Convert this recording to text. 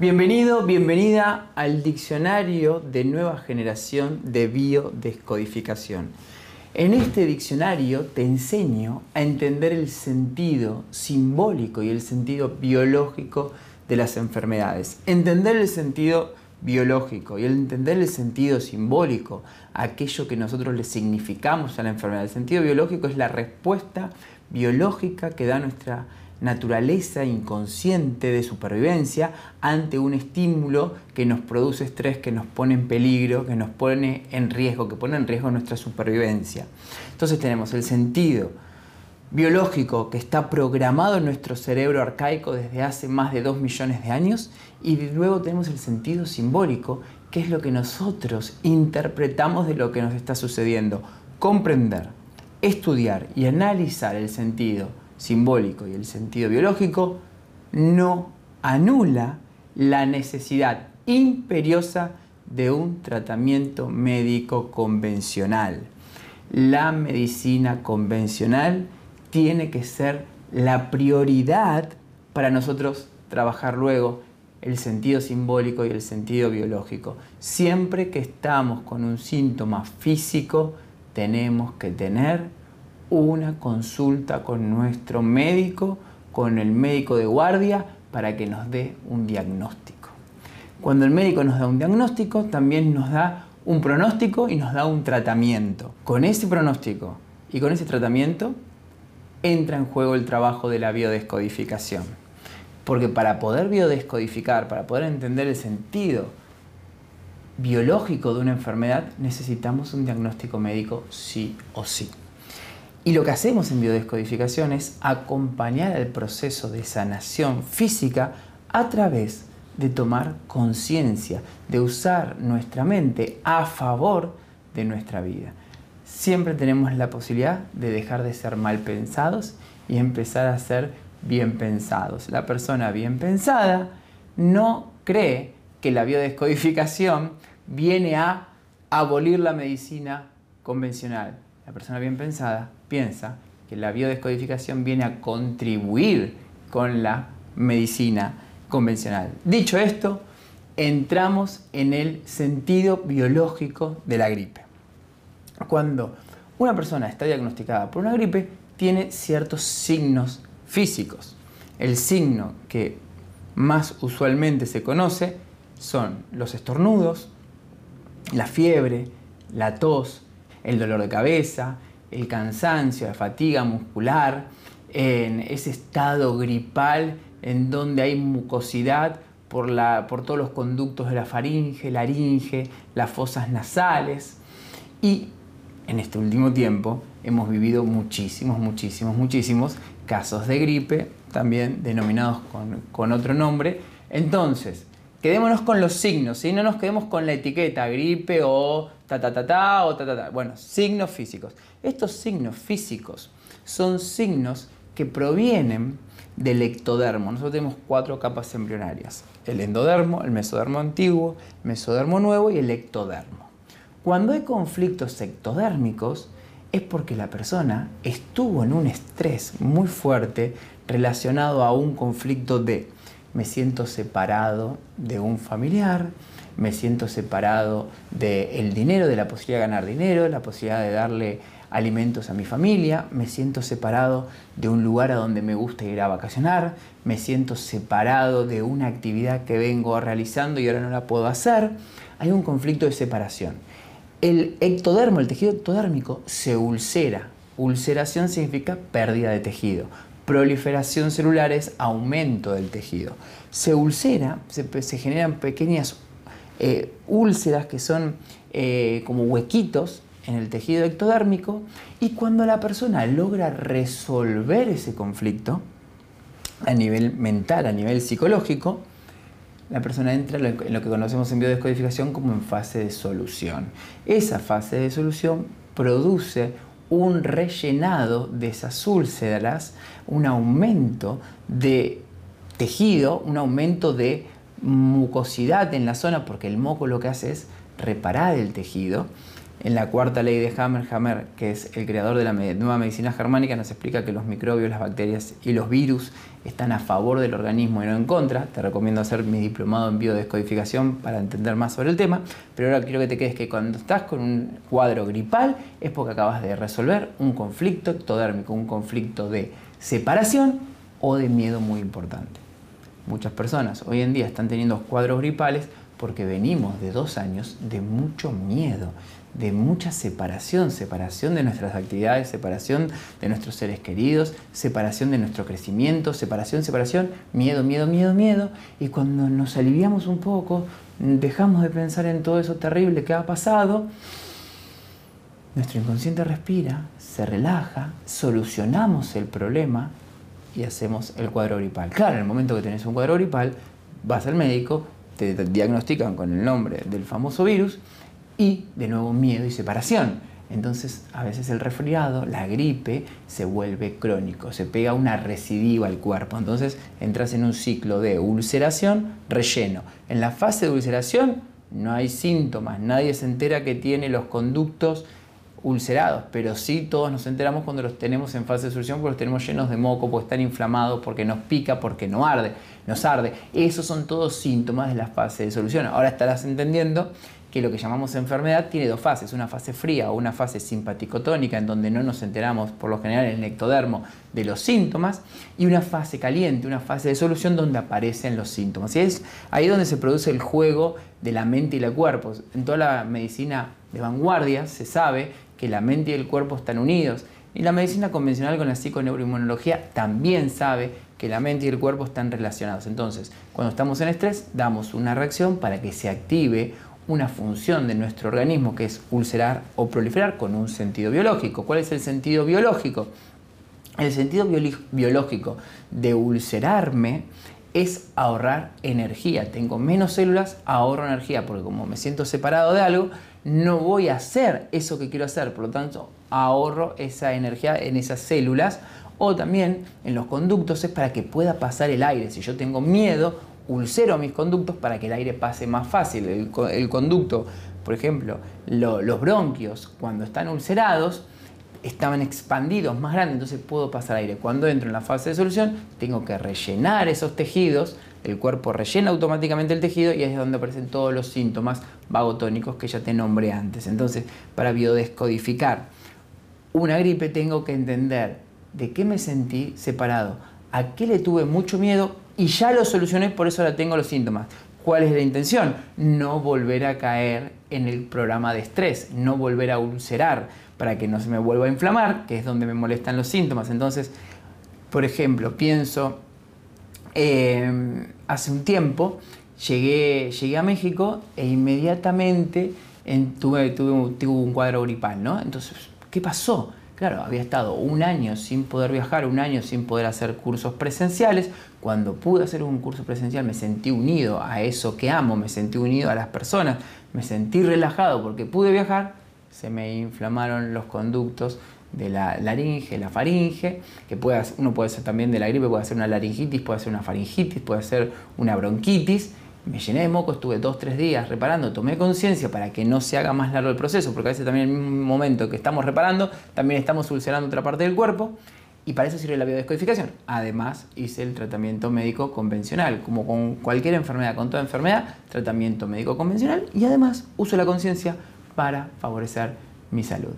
Bienvenido, bienvenida al diccionario de nueva generación de biodescodificación. En este diccionario te enseño a entender el sentido simbólico y el sentido biológico de las enfermedades. Entender el sentido biológico y el entender el sentido simbólico, aquello que nosotros le significamos a la enfermedad. El sentido biológico es la respuesta biológica que da nuestra naturaleza inconsciente de supervivencia ante un estímulo que nos produce estrés, que nos pone en peligro, que nos pone en riesgo, que pone en riesgo nuestra supervivencia. Entonces tenemos el sentido biológico que está programado en nuestro cerebro arcaico desde hace más de dos millones de años y luego tenemos el sentido simbólico, que es lo que nosotros interpretamos de lo que nos está sucediendo. Comprender, estudiar y analizar el sentido simbólico y el sentido biológico no anula la necesidad imperiosa de un tratamiento médico convencional. La medicina convencional tiene que ser la prioridad para nosotros trabajar luego el sentido simbólico y el sentido biológico. Siempre que estamos con un síntoma físico, tenemos que tener una consulta con nuestro médico, con el médico de guardia, para que nos dé un diagnóstico. Cuando el médico nos da un diagnóstico, también nos da un pronóstico y nos da un tratamiento. Con ese pronóstico y con ese tratamiento entra en juego el trabajo de la biodescodificación. Porque para poder biodescodificar, para poder entender el sentido biológico de una enfermedad, necesitamos un diagnóstico médico sí o sí. Y lo que hacemos en biodescodificación es acompañar el proceso de sanación física a través de tomar conciencia, de usar nuestra mente a favor de nuestra vida. Siempre tenemos la posibilidad de dejar de ser mal pensados y empezar a ser bien pensados. La persona bien pensada no cree que la biodescodificación viene a abolir la medicina convencional. La persona bien pensada piensa que la biodescodificación viene a contribuir con la medicina convencional. Dicho esto, entramos en el sentido biológico de la gripe. Cuando una persona está diagnosticada por una gripe, tiene ciertos signos físicos. El signo que más usualmente se conoce son los estornudos, la fiebre, la tos, el dolor de cabeza, el cansancio, la fatiga muscular, en ese estado gripal en donde hay mucosidad por, la, por todos los conductos de la faringe, laringe, las fosas nasales. Y en este último tiempo hemos vivido muchísimos, muchísimos, muchísimos casos de gripe, también denominados con, con otro nombre. Entonces, quedémonos con los signos, y no nos quedemos con la etiqueta gripe o ta ta ta ta o ta ta ta. Bueno, signos físicos. Estos signos físicos son signos que provienen del ectodermo. Nosotros tenemos cuatro capas embrionarias: el endodermo, el mesodermo antiguo, el mesodermo nuevo y el ectodermo. Cuando hay conflictos ectodérmicos es porque la persona estuvo en un estrés muy fuerte relacionado a un conflicto de me siento separado de un familiar, me siento separado del dinero, de la posibilidad de ganar dinero, de la posibilidad de darle alimentos a mi familia, me siento separado de un lugar a donde me gusta ir a vacacionar, me siento separado de una actividad que vengo realizando y ahora no la puedo hacer. Hay un conflicto de separación. El ectodermo, el tejido ectodérmico, se ulcera. Ulceración significa pérdida de tejido proliferación celular es aumento del tejido. Se ulcera, se, generan pequeñas eh, úlceras que son eh, como huequitos en el tejido ectodérmico y cuando la persona logra resolver ese conflicto a nivel mental, a nivel psicológico, la persona entra en lo que conocemos en biodescodificación como en fase de solución. Esa fase de solución produce un rellenado de esas úlceras, un aumento de tejido, un aumento de mucosidad en la zona, porque el moco lo que hace es reparar el tejido, En la cuarta ley de Hammer, que es el creador de la nueva medicina germánica, nos explica que los microbios, las bacterias y los virus están a favor del organismo y no en contra. Te recomiendo hacer mi diplomado en biodescodificación para entender más sobre el tema. Pero ahora quiero que te quedes que cuando estás con un cuadro gripal es porque acabas de resolver un conflicto ectodérmico, un conflicto de separación o de miedo muy importante. Muchas personas hoy en día están teniendo cuadros gripales porque venimos de dos años de mucho miedo, de mucha separación, separación de nuestras actividades, separación de nuestros seres queridos, separación de nuestro crecimiento, separación, separación, miedo, miedo, miedo, miedo. Y cuando nos aliviamos un poco, dejamos de pensar en todo eso terrible que ha pasado, nuestro inconsciente respira, se relaja, solucionamos el problema y hacemos el cuadro gripal. Claro, en el momento que tenés un cuadro gripal, vas al médico, te diagnostican con el nombre del famoso virus y de nuevo miedo y separación. Entonces a veces el resfriado, la gripe, se vuelve crónico, se pega una recidiva al cuerpo. Entonces entras en un ciclo de ulceración, relleno. En la fase de ulceración no hay síntomas, nadie se entera que tiene los conductos ulcerados, pero sí todos nos enteramos cuando los tenemos en fase de solución porque los tenemos llenos de moco, porque están inflamados, porque nos pica, porque no arde, nos arde. Esos son todos síntomas de la fase de solución. Ahora estarás entendiendo que lo que llamamos enfermedad tiene dos fases, una fase fría o una fase simpaticotónica en donde no nos enteramos por lo general en el ectodermo de los síntomas y una fase caliente, una fase de solución donde aparecen los síntomas. Y es ahí donde se produce el juego de la mente y el cuerpo. En toda la medicina de vanguardia se sabe que la mente y el cuerpo están unidos y la medicina convencional con la psiconeuroinmunología también sabe que la mente y el cuerpo están relacionados. Entonces, cuando estamos en estrés, damos una reacción para que se active una función de nuestro organismo que es ulcerar o proliferar con un sentido biológico. ¿Cuál es el sentido biológico? El sentido biológico de ulcerarme es ahorrar energía. Tengo menos células, ahorro energía, porque como me siento separado de algo, no voy a hacer eso que quiero hacer. Por lo tanto, ahorro esa energía en esas células. O también en los conductos es para que pueda pasar el aire. Si yo tengo miedo, ulcero mis conductos para que el aire pase más fácil. El, conducto, por ejemplo, los bronquios, cuando están ulcerados, estaban expandidos más grandes, entonces puedo pasar aire. Cuando entro en la fase de solución, tengo que rellenar esos tejidos, el cuerpo rellena automáticamente el tejido y es donde aparecen todos los síntomas vagotónicos que ya te nombré antes. Entonces, para biodescodificar una gripe tengo que entender de qué me sentí separado, a qué le tuve mucho miedo y ya lo solucioné, por eso ahora tengo los síntomas. ¿Cuál es la intención? No volver a caer en el programa de estrés, no volver a ulcerar para que no se me vuelva a inflamar, que es donde me molestan los síntomas. Entonces, por ejemplo, pienso, em, hace un tiempo llegué, llegué a México e inmediatamente tuve, tuve, tuve un cuadro gripal, ¿no? Entonces, ¿qué pasó? Claro, había estado un año sin poder viajar, un año sin poder hacer cursos presenciales. Cuando pude hacer un curso presencial me sentí unido a eso que amo, me sentí unido a las personas, me sentí relajado porque pude viajar, se me inflamaron los conductos de la laringe, la faringe, que puede, uno puede ser también de la gripe, puede ser una laringitis, puede ser una faringitis, puede ser una bronquitis, me llené de moco, estuve dos, tres días reparando, tomé conciencia para que no se haga más largo el proceso, porque a veces también en el mismo momento que estamos reparando, también estamos ulcerando otra parte del cuerpo, y para eso sirve la biodescodificación. Además, hice el tratamiento médico convencional, como con cualquier enfermedad, con toda enfermedad, tratamiento médico convencional, y además uso la conciencia para favorecer mi salud.